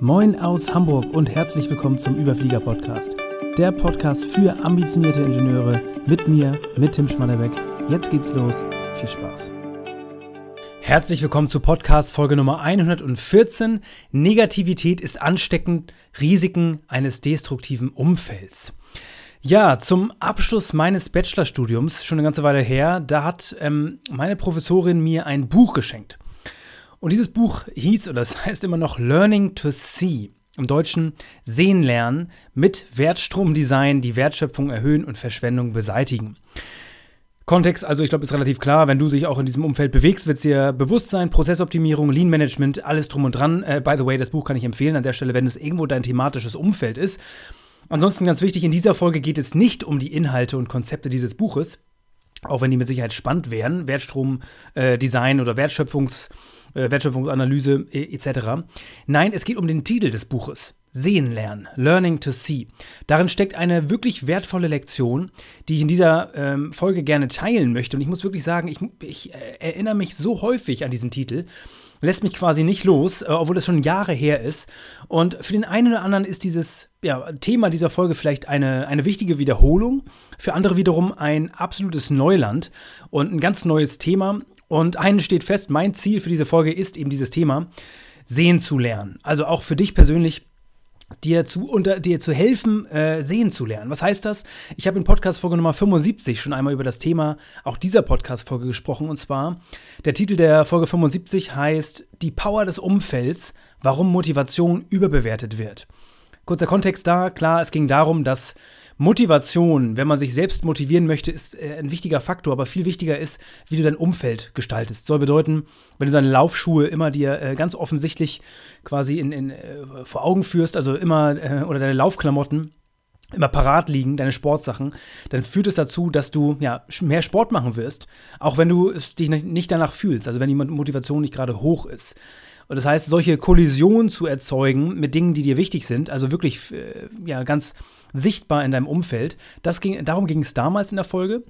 Moin aus Hamburg und herzlich willkommen zum Überflieger Podcast. Der Podcast für ambitionierte Ingenieure mit mir, mit Tim Schmannebeck. Jetzt geht's los. Viel Spaß. Herzlich willkommen zu Podcast Folge Nummer 114. Negativität ist ansteckend, Risiken eines destruktiven Umfelds. Ja, zum Abschluss meines Bachelorstudiums, schon eine ganze Weile her, da hat ähm, meine Professorin mir ein Buch geschenkt. Und dieses Buch hieß, oder es heißt immer noch Learning to See. Im Deutschen Sehen lernen mit Wertstromdesign, die Wertschöpfung erhöhen und Verschwendung beseitigen. Kontext, also ich glaube, ist relativ klar, wenn du dich auch in diesem Umfeld bewegst, wird es dir bewusst sein, Prozessoptimierung, Lean Management, alles drum und dran. Äh, by the way, das Buch kann ich empfehlen an der Stelle, wenn es irgendwo dein thematisches Umfeld ist. Ansonsten ganz wichtig, in dieser Folge geht es nicht um die Inhalte und Konzepte dieses Buches, auch wenn die mit Sicherheit spannend wären, Wertstromdesign äh, oder Wertschöpfungs- äh, Wertschöpfungsanalyse e, etc. Nein, es geht um den Titel des Buches. Sehen lernen, Learning to See. Darin steckt eine wirklich wertvolle Lektion, die ich in dieser ähm, Folge gerne teilen möchte. Und ich muss wirklich sagen, ich, ich äh, erinnere mich so häufig an diesen Titel, lässt mich quasi nicht los, äh, obwohl das schon Jahre her ist. Und für den einen oder anderen ist dieses ja, Thema dieser Folge vielleicht eine, eine wichtige Wiederholung, für andere wiederum ein absolutes Neuland und ein ganz neues Thema. Und einen steht fest, mein Ziel für diese Folge ist eben dieses Thema, sehen zu lernen. Also auch für dich persönlich dir zu, unter, dir zu helfen, äh, sehen zu lernen. Was heißt das? Ich habe in Podcast-Folge Nummer 75 schon einmal über das Thema auch dieser Podcast-Folge gesprochen. Und zwar, der Titel der Folge 75 heißt Die Power des Umfelds, warum Motivation überbewertet wird. Kurzer Kontext da, klar, es ging darum, dass Motivation, wenn man sich selbst motivieren möchte, ist äh, ein wichtiger Faktor, aber viel wichtiger ist, wie du dein Umfeld gestaltest. Soll bedeuten, wenn du deine Laufschuhe immer dir äh, ganz offensichtlich quasi in, in, äh, vor Augen führst, also immer, oder deine Laufklamotten, immer parat liegen, deine Sportsachen, dann führt es dazu, dass du ja, mehr Sport machen wirst, auch wenn du dich nicht danach fühlst, also wenn die Motivation nicht gerade hoch ist. Und das heißt, solche Kollisionen zu erzeugen mit Dingen, die dir wichtig sind, also wirklich ja, ganz sichtbar in deinem Umfeld, das ging, darum ging es damals in der Folge.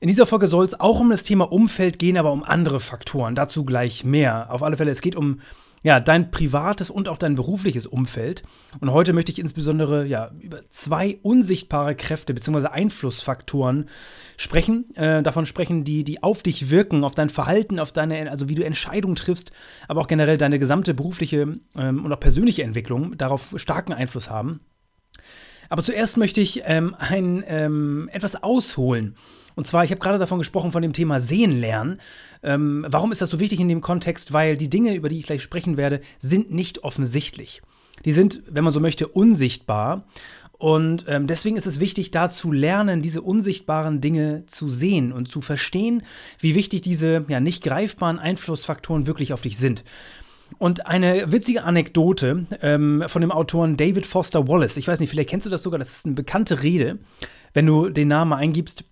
In dieser Folge soll es auch um das Thema Umfeld gehen, aber um andere Faktoren. Dazu gleich mehr. Auf alle Fälle, es geht um ja, dein privates und auch dein berufliches Umfeld. Und heute möchte ich insbesondere ja, über zwei unsichtbare Kräfte bzw. Einflussfaktoren sprechen, äh, davon sprechen, die, die auf dich wirken, auf dein Verhalten, auf deine, also wie du Entscheidungen triffst, aber auch generell deine gesamte berufliche ähm, und auch persönliche Entwicklung darauf starken Einfluss haben. Aber zuerst möchte ich ähm, ein, ähm, etwas ausholen. Und zwar, ich habe gerade davon gesprochen, von dem Thema Sehen lernen. Ähm, warum ist das so wichtig in dem Kontext? Weil die Dinge, über die ich gleich sprechen werde, sind nicht offensichtlich. Die sind, wenn man so möchte, unsichtbar. Und ähm, deswegen ist es wichtig, da zu lernen, diese unsichtbaren Dinge zu sehen und zu verstehen, wie wichtig diese ja, nicht greifbaren Einflussfaktoren wirklich auf dich sind. Und eine witzige Anekdote ähm, von dem Autoren David Foster Wallace. Ich weiß nicht, vielleicht kennst du das sogar, das ist eine bekannte Rede. Wenn du den Namen eingibst,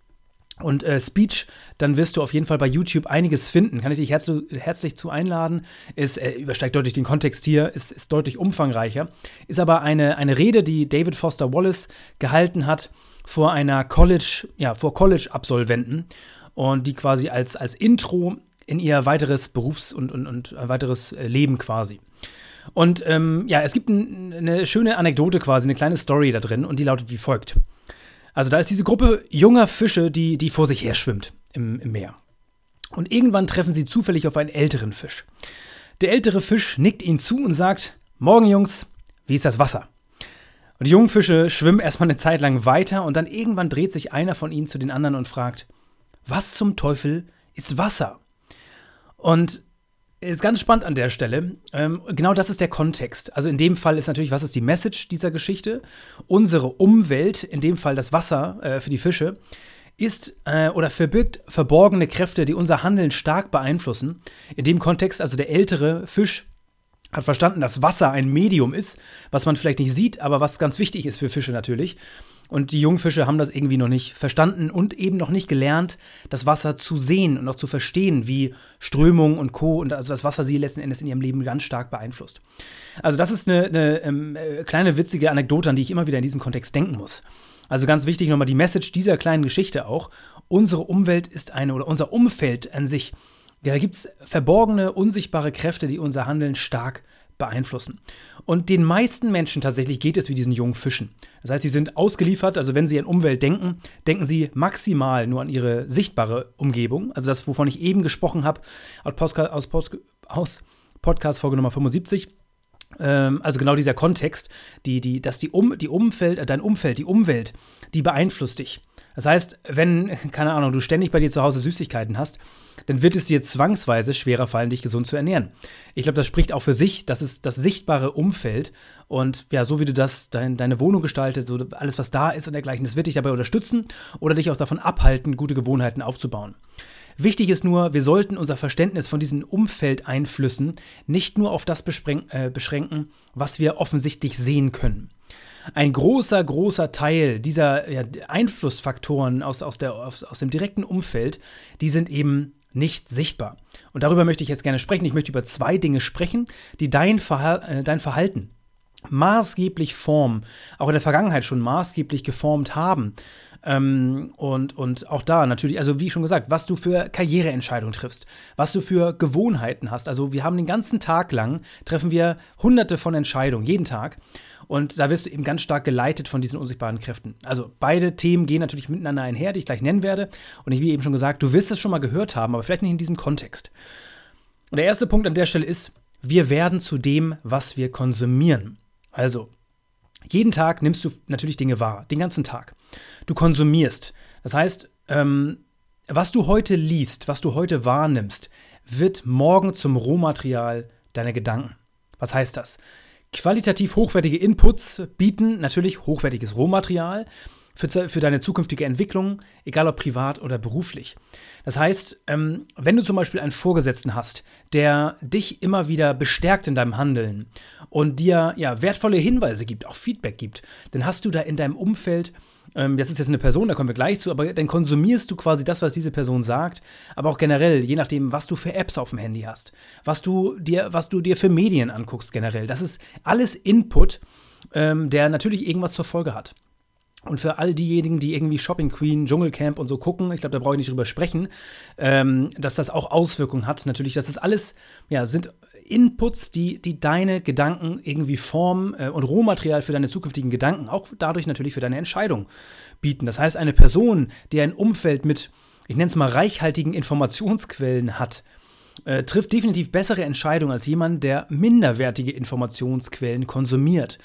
und äh, Speech, dann wirst du auf jeden Fall bei YouTube einiges finden. Kann ich dich herzlich, herzlich zu einladen. Es äh, übersteigt deutlich den Kontext hier, ist, ist deutlich umfangreicher. Ist aber eine, eine Rede, die David Foster Wallace gehalten hat vor einer College, ja, vor College-Absolventen und die quasi als, als Intro in ihr weiteres Berufs- und, und, und weiteres äh, Leben quasi. Und ähm, ja, es gibt ein, eine schöne Anekdote quasi, eine kleine Story da drin und die lautet wie folgt. Also da ist diese Gruppe junger Fische, die, die vor sich her schwimmt im, im Meer. Und irgendwann treffen sie zufällig auf einen älteren Fisch. Der ältere Fisch nickt ihnen zu und sagt: Morgen, Jungs, wie ist das Wasser? Und die jungen Fische schwimmen erstmal eine Zeit lang weiter und dann irgendwann dreht sich einer von ihnen zu den anderen und fragt: Was zum Teufel ist Wasser? Und ist ganz spannend an der Stelle. Ähm, genau das ist der Kontext. Also in dem Fall ist natürlich, was ist die Message dieser Geschichte? Unsere Umwelt, in dem Fall das Wasser äh, für die Fische, ist äh, oder verbirgt verborgene Kräfte, die unser Handeln stark beeinflussen. In dem Kontext, also der ältere Fisch hat verstanden, dass Wasser ein Medium ist, was man vielleicht nicht sieht, aber was ganz wichtig ist für Fische natürlich. Und die Jungfische haben das irgendwie noch nicht verstanden und eben noch nicht gelernt, das Wasser zu sehen und auch zu verstehen, wie Strömung und Co. und also das Wasser sie letzten Endes in ihrem Leben ganz stark beeinflusst. Also, das ist eine, eine ähm, äh, kleine witzige Anekdote, an die ich immer wieder in diesem Kontext denken muss. Also ganz wichtig nochmal die Message dieser kleinen Geschichte auch. Unsere Umwelt ist eine, oder unser Umfeld an sich, da gibt es verborgene, unsichtbare Kräfte, die unser Handeln stark beeinflussen. Und den meisten Menschen tatsächlich geht es wie diesen jungen Fischen. Das heißt, sie sind ausgeliefert, also wenn sie an Umwelt denken, denken sie maximal nur an ihre sichtbare Umgebung, also das, wovon ich eben gesprochen habe, aus, aus Podcast-Folge Nummer 75 ähm, also genau dieser Kontext, die, die, dass die, um, die Umfeld, dein Umfeld, die Umwelt, die beeinflusst dich. Das heißt, wenn, keine Ahnung, du ständig bei dir zu Hause Süßigkeiten hast, dann wird es dir zwangsweise schwerer fallen, dich gesund zu ernähren. Ich glaube, das spricht auch für sich, das ist das sichtbare Umfeld und ja, so wie du das, dein, deine Wohnung gestaltest, so alles, was da ist und dergleichen, das wird dich dabei unterstützen oder dich auch davon abhalten, gute Gewohnheiten aufzubauen. Wichtig ist nur, wir sollten unser Verständnis von diesen Umfeldeinflüssen nicht nur auf das äh, beschränken, was wir offensichtlich sehen können. Ein großer, großer Teil dieser ja, Einflussfaktoren aus, aus, der, aus, aus dem direkten Umfeld, die sind eben nicht sichtbar. Und darüber möchte ich jetzt gerne sprechen. Ich möchte über zwei Dinge sprechen, die dein, Verha äh, dein Verhalten maßgeblich formen, auch in der Vergangenheit schon maßgeblich geformt haben. Ähm, und, und auch da natürlich, also wie schon gesagt, was du für Karriereentscheidungen triffst, was du für Gewohnheiten hast. Also wir haben den ganzen Tag lang, treffen wir hunderte von Entscheidungen, jeden Tag. Und da wirst du eben ganz stark geleitet von diesen unsichtbaren Kräften. Also beide Themen gehen natürlich miteinander einher, die ich gleich nennen werde. Und ich, wie eben schon gesagt, du wirst es schon mal gehört haben, aber vielleicht nicht in diesem Kontext. Und der erste Punkt an der Stelle ist, wir werden zu dem, was wir konsumieren. Also, jeden Tag nimmst du natürlich Dinge wahr, den ganzen Tag. Du konsumierst. Das heißt, ähm, was du heute liest, was du heute wahrnimmst, wird morgen zum Rohmaterial deiner Gedanken. Was heißt das? Qualitativ hochwertige Inputs bieten natürlich hochwertiges Rohmaterial für, für deine zukünftige Entwicklung, egal ob privat oder beruflich. Das heißt, ähm, wenn du zum Beispiel einen Vorgesetzten hast, der dich immer wieder bestärkt in deinem Handeln und dir ja, wertvolle Hinweise gibt, auch Feedback gibt, dann hast du da in deinem Umfeld ähm, das ist jetzt eine Person, da kommen wir gleich zu, aber dann konsumierst du quasi das, was diese Person sagt, aber auch generell, je nachdem, was du für Apps auf dem Handy hast, was du dir, was du dir für Medien anguckst generell. Das ist alles Input, ähm, der natürlich irgendwas zur Folge hat. Und für all diejenigen, die irgendwie Shopping Queen, Dschungelcamp und so gucken, ich glaube, da brauche ich nicht drüber sprechen, ähm, dass das auch Auswirkungen hat. Natürlich, dass das alles, ja, sind Inputs, die, die deine Gedanken irgendwie formen äh, und Rohmaterial für deine zukünftigen Gedanken, auch dadurch natürlich für deine Entscheidung bieten. Das heißt, eine Person, die ein Umfeld mit, ich nenne es mal, reichhaltigen Informationsquellen hat, äh, trifft definitiv bessere Entscheidungen als jemand, der minderwertige Informationsquellen konsumiert.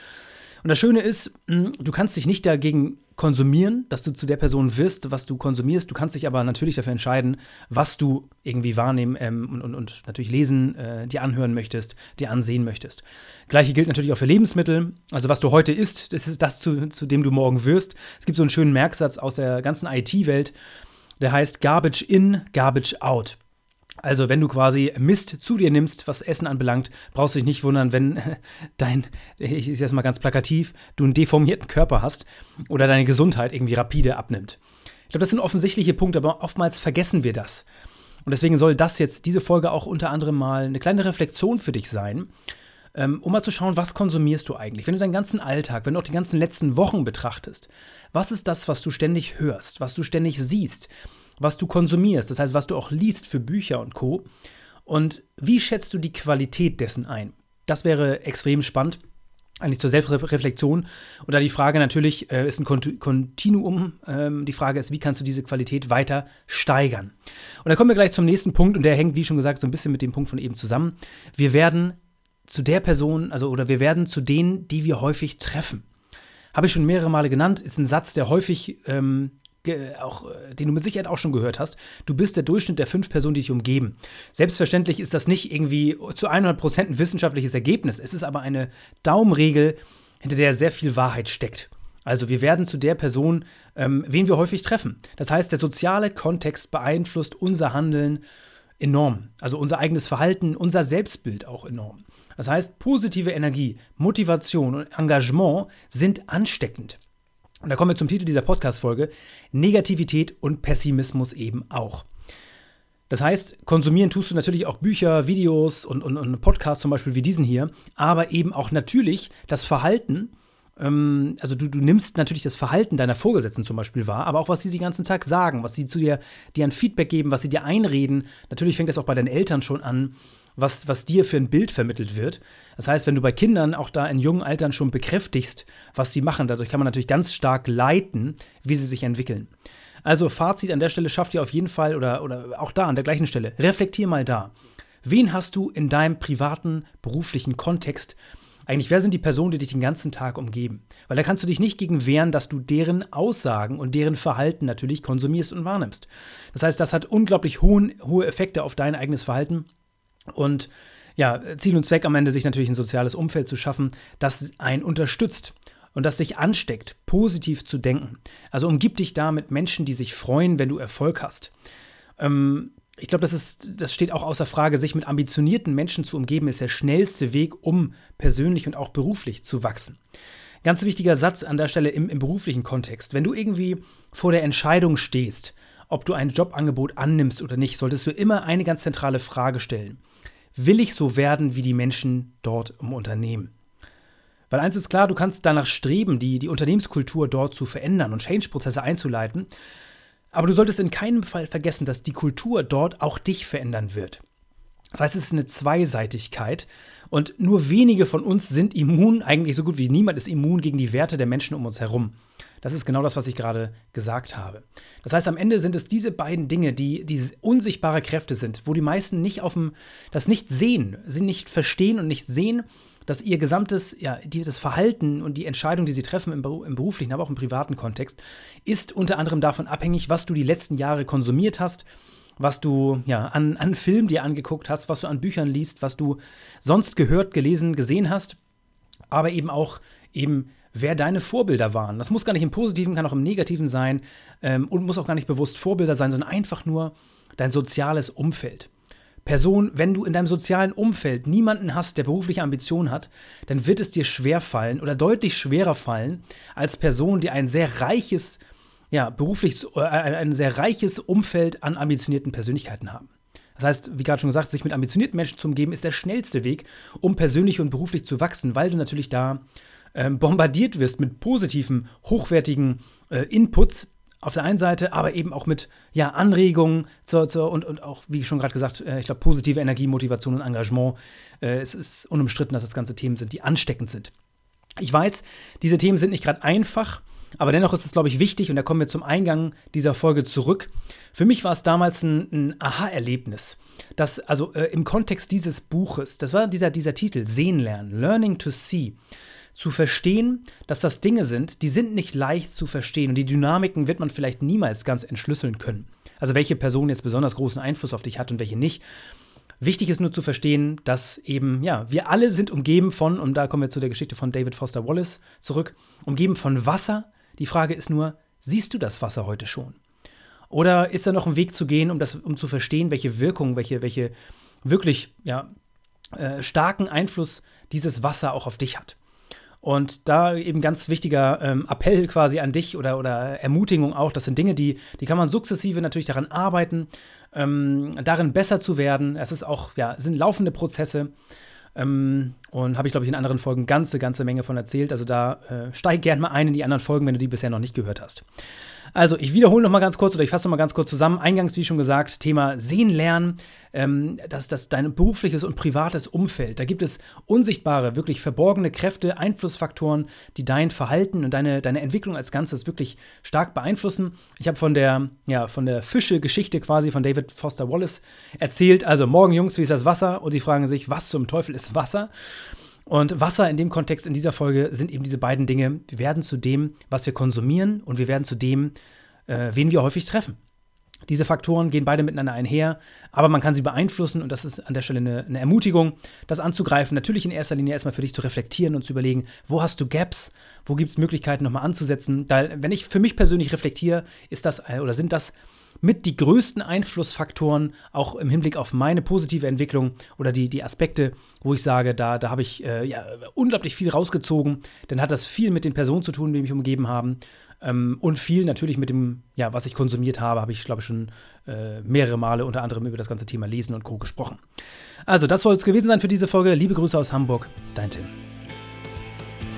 Und das Schöne ist, hm, du kannst dich nicht dagegen konsumieren, dass du zu der Person wirst, was du konsumierst. Du kannst dich aber natürlich dafür entscheiden, was du irgendwie wahrnehmen ähm, und, und, und, natürlich lesen, äh, dir anhören möchtest, dir ansehen möchtest. Gleiche gilt natürlich auch für Lebensmittel. Also was du heute isst, das ist das, zu, zu dem du morgen wirst. Es gibt so einen schönen Merksatz aus der ganzen IT-Welt, der heißt Garbage in, Garbage out. Also, wenn du quasi Mist zu dir nimmst, was Essen anbelangt, brauchst du dich nicht wundern, wenn dein, ich ist jetzt mal ganz plakativ, du einen deformierten Körper hast oder deine Gesundheit irgendwie rapide abnimmt. Ich glaube, das sind offensichtliche Punkte, aber oftmals vergessen wir das. Und deswegen soll das jetzt, diese Folge auch unter anderem mal eine kleine Reflexion für dich sein, ähm, um mal zu schauen, was konsumierst du eigentlich? Wenn du deinen ganzen Alltag, wenn du auch die ganzen letzten Wochen betrachtest, was ist das, was du ständig hörst, was du ständig siehst? Was du konsumierst, das heißt, was du auch liest für Bücher und Co. Und wie schätzt du die Qualität dessen ein? Das wäre extrem spannend, eigentlich zur Selbstreflexion. Oder die Frage natürlich, äh, ist ein Kontinuum. Ähm, die Frage ist, wie kannst du diese Qualität weiter steigern? Und dann kommen wir gleich zum nächsten Punkt und der hängt, wie schon gesagt, so ein bisschen mit dem Punkt von eben zusammen. Wir werden zu der Person, also oder wir werden zu denen, die wir häufig treffen. Habe ich schon mehrere Male genannt, ist ein Satz, der häufig ähm, auch, äh, den du mit Sicherheit auch schon gehört hast. Du bist der Durchschnitt der fünf Personen, die dich umgeben. Selbstverständlich ist das nicht irgendwie zu 100% ein wissenschaftliches Ergebnis. Es ist aber eine Daumenregel, hinter der sehr viel Wahrheit steckt. Also wir werden zu der Person, ähm, wen wir häufig treffen. Das heißt, der soziale Kontext beeinflusst unser Handeln enorm. Also unser eigenes Verhalten, unser Selbstbild auch enorm. Das heißt, positive Energie, Motivation und Engagement sind ansteckend. Und da kommen wir zum Titel dieser Podcast-Folge: Negativität und Pessimismus eben auch. Das heißt, konsumieren tust du natürlich auch Bücher, Videos und, und, und Podcasts zum Beispiel wie diesen hier, aber eben auch natürlich das Verhalten. Ähm, also du, du nimmst natürlich das Verhalten deiner Vorgesetzten zum Beispiel wahr, aber auch was sie den ganzen Tag sagen, was sie zu dir, dir an Feedback geben, was sie dir einreden. Natürlich fängt das auch bei deinen Eltern schon an. Was, was dir für ein Bild vermittelt wird. Das heißt, wenn du bei Kindern auch da in jungen Altern schon bekräftigst, was sie machen, dadurch kann man natürlich ganz stark leiten, wie sie sich entwickeln. Also Fazit an der Stelle schafft ihr auf jeden Fall oder, oder auch da an der gleichen Stelle. Reflektier mal da. Wen hast du in deinem privaten, beruflichen Kontext? Eigentlich, wer sind die Personen, die dich den ganzen Tag umgeben? Weil da kannst du dich nicht gegen wehren, dass du deren Aussagen und deren Verhalten natürlich konsumierst und wahrnimmst. Das heißt, das hat unglaublich hohen, hohe Effekte auf dein eigenes Verhalten. Und ja, Ziel und Zweck am Ende, sich natürlich ein soziales Umfeld zu schaffen, das einen unterstützt und das dich ansteckt, positiv zu denken. Also umgib dich da mit Menschen, die sich freuen, wenn du Erfolg hast. Ähm, ich glaube, das, das steht auch außer Frage, sich mit ambitionierten Menschen zu umgeben, ist der schnellste Weg, um persönlich und auch beruflich zu wachsen. Ganz wichtiger Satz an der Stelle im, im beruflichen Kontext. Wenn du irgendwie vor der Entscheidung stehst, ob du ein Jobangebot annimmst oder nicht, solltest du immer eine ganz zentrale Frage stellen. Will ich so werden wie die Menschen dort im Unternehmen? Weil eins ist klar, du kannst danach streben, die, die Unternehmenskultur dort zu verändern und Change-Prozesse einzuleiten. Aber du solltest in keinem Fall vergessen, dass die Kultur dort auch dich verändern wird. Das heißt, es ist eine Zweiseitigkeit und nur wenige von uns sind immun, eigentlich so gut wie niemand ist immun gegen die Werte der Menschen um uns herum. Das ist genau das, was ich gerade gesagt habe. Das heißt, am Ende sind es diese beiden Dinge, die diese unsichtbare Kräfte sind, wo die meisten nicht auf dem, das nicht sehen, sie nicht verstehen und nicht sehen dass ihr gesamtes, ja, das Verhalten und die Entscheidung, die sie treffen im, im, beruflichen, aber auch im privaten Kontext, ist unter anderem davon abhängig, was du die letzten Jahre konsumiert hast, was du ja, an, an Film dir angeguckt hast, was du an Büchern liest, was du sonst gehört, gelesen, gesehen hast, aber eben auch eben wer deine Vorbilder waren. Das muss gar nicht im Positiven, kann auch im Negativen sein ähm, und muss auch gar nicht bewusst Vorbilder sein, sondern einfach nur dein soziales Umfeld. Person, wenn du in deinem sozialen Umfeld niemanden hast, der berufliche Ambitionen hat, dann wird es dir schwer fallen oder deutlich schwerer fallen als Person, die ein sehr reiches, ja, beruflich, äh, ein sehr reiches Umfeld an ambitionierten Persönlichkeiten haben. Das heißt, wie gerade schon gesagt, sich mit ambitionierten Menschen zu umgeben, ist der schnellste Weg, um persönlich und beruflich zu wachsen, weil du natürlich da ähm, bombardiert wirst mit positiven, hochwertigen äh, Inputs, auf der einen Seite, aber eben auch mit ja, Anregungen zur, zur, und, und auch, wie schon gerade gesagt, äh, ich glaube, positive Energie, Motivation und Engagement. Äh, es ist unumstritten, dass das ganze Themen sind, die ansteckend sind. Ich weiß, diese Themen sind nicht gerade einfach, aber dennoch ist es, glaube ich, wichtig, und da kommen wir zum Eingang dieser Folge zurück. Für mich war es damals ein, ein Aha-Erlebnis, dass also äh, im Kontext dieses Buches, das war dieser, dieser Titel, Sehen lernen, Learning to See, zu verstehen, dass das Dinge sind, die sind nicht leicht zu verstehen und die Dynamiken wird man vielleicht niemals ganz entschlüsseln können. Also welche Person jetzt besonders großen Einfluss auf dich hat und welche nicht. Wichtig ist nur zu verstehen, dass eben, ja, wir alle sind umgeben von, und da kommen wir zu der Geschichte von David Foster Wallace zurück, umgeben von Wasser. Die Frage ist nur, siehst du das Wasser heute schon? Oder ist da noch ein Weg zu gehen, um, das, um zu verstehen, welche Wirkung, welche, welche wirklich ja, äh, starken Einfluss dieses Wasser auch auf dich hat? Und da eben ganz wichtiger ähm, Appell quasi an dich oder, oder Ermutigung auch. Das sind Dinge, die, die kann man sukzessive natürlich daran arbeiten, ähm, darin besser zu werden. Es ist auch, ja, sind laufende Prozesse. Ähm, und habe ich, glaube ich, in anderen Folgen ganze, ganze Menge von erzählt. Also da äh, steig gern mal ein in die anderen Folgen, wenn du die bisher noch nicht gehört hast. Also, ich wiederhole noch mal ganz kurz oder ich fasse noch mal ganz kurz zusammen. Eingangs, wie schon gesagt, Thema Sehen lernen, ähm, das, das dein berufliches und privates Umfeld. Da gibt es unsichtbare, wirklich verborgene Kräfte, Einflussfaktoren, die dein Verhalten und deine, deine Entwicklung als Ganzes wirklich stark beeinflussen. Ich habe von der, ja, von der Fische-Geschichte quasi von David Foster Wallace erzählt. Also, morgen, Jungs, wie ist das Wasser? Und die fragen sich, was zum Teufel ist Wasser? Und Wasser in dem Kontext, in dieser Folge, sind eben diese beiden Dinge. Wir werden zu dem, was wir konsumieren und wir werden zu dem, äh, wen wir häufig treffen. Diese Faktoren gehen beide miteinander einher, aber man kann sie beeinflussen und das ist an der Stelle eine, eine, Ermutigung, das anzugreifen. Natürlich in erster Linie erstmal für dich zu reflektieren und zu überlegen, wo hast du Gaps, wo gibt es Möglichkeiten nochmal anzusetzen. Weil, wenn ich für mich persönlich reflektiere, ist das äh, oder sind das mit die größten Einflussfaktoren, auch im Hinblick auf meine positive Entwicklung oder die, die Aspekte, wo ich sage, da, da habe ich äh, ja, unglaublich viel rausgezogen. Dann hat das viel mit den Personen zu tun, die mich umgeben haben. Ähm, und viel natürlich mit dem, ja, was ich konsumiert habe, habe ich, glaube ich, schon äh, mehrere Male unter anderem über das ganze Thema Lesen und Co. gesprochen. Also, das soll es gewesen sein für diese Folge. Liebe Grüße aus Hamburg, dein Tim.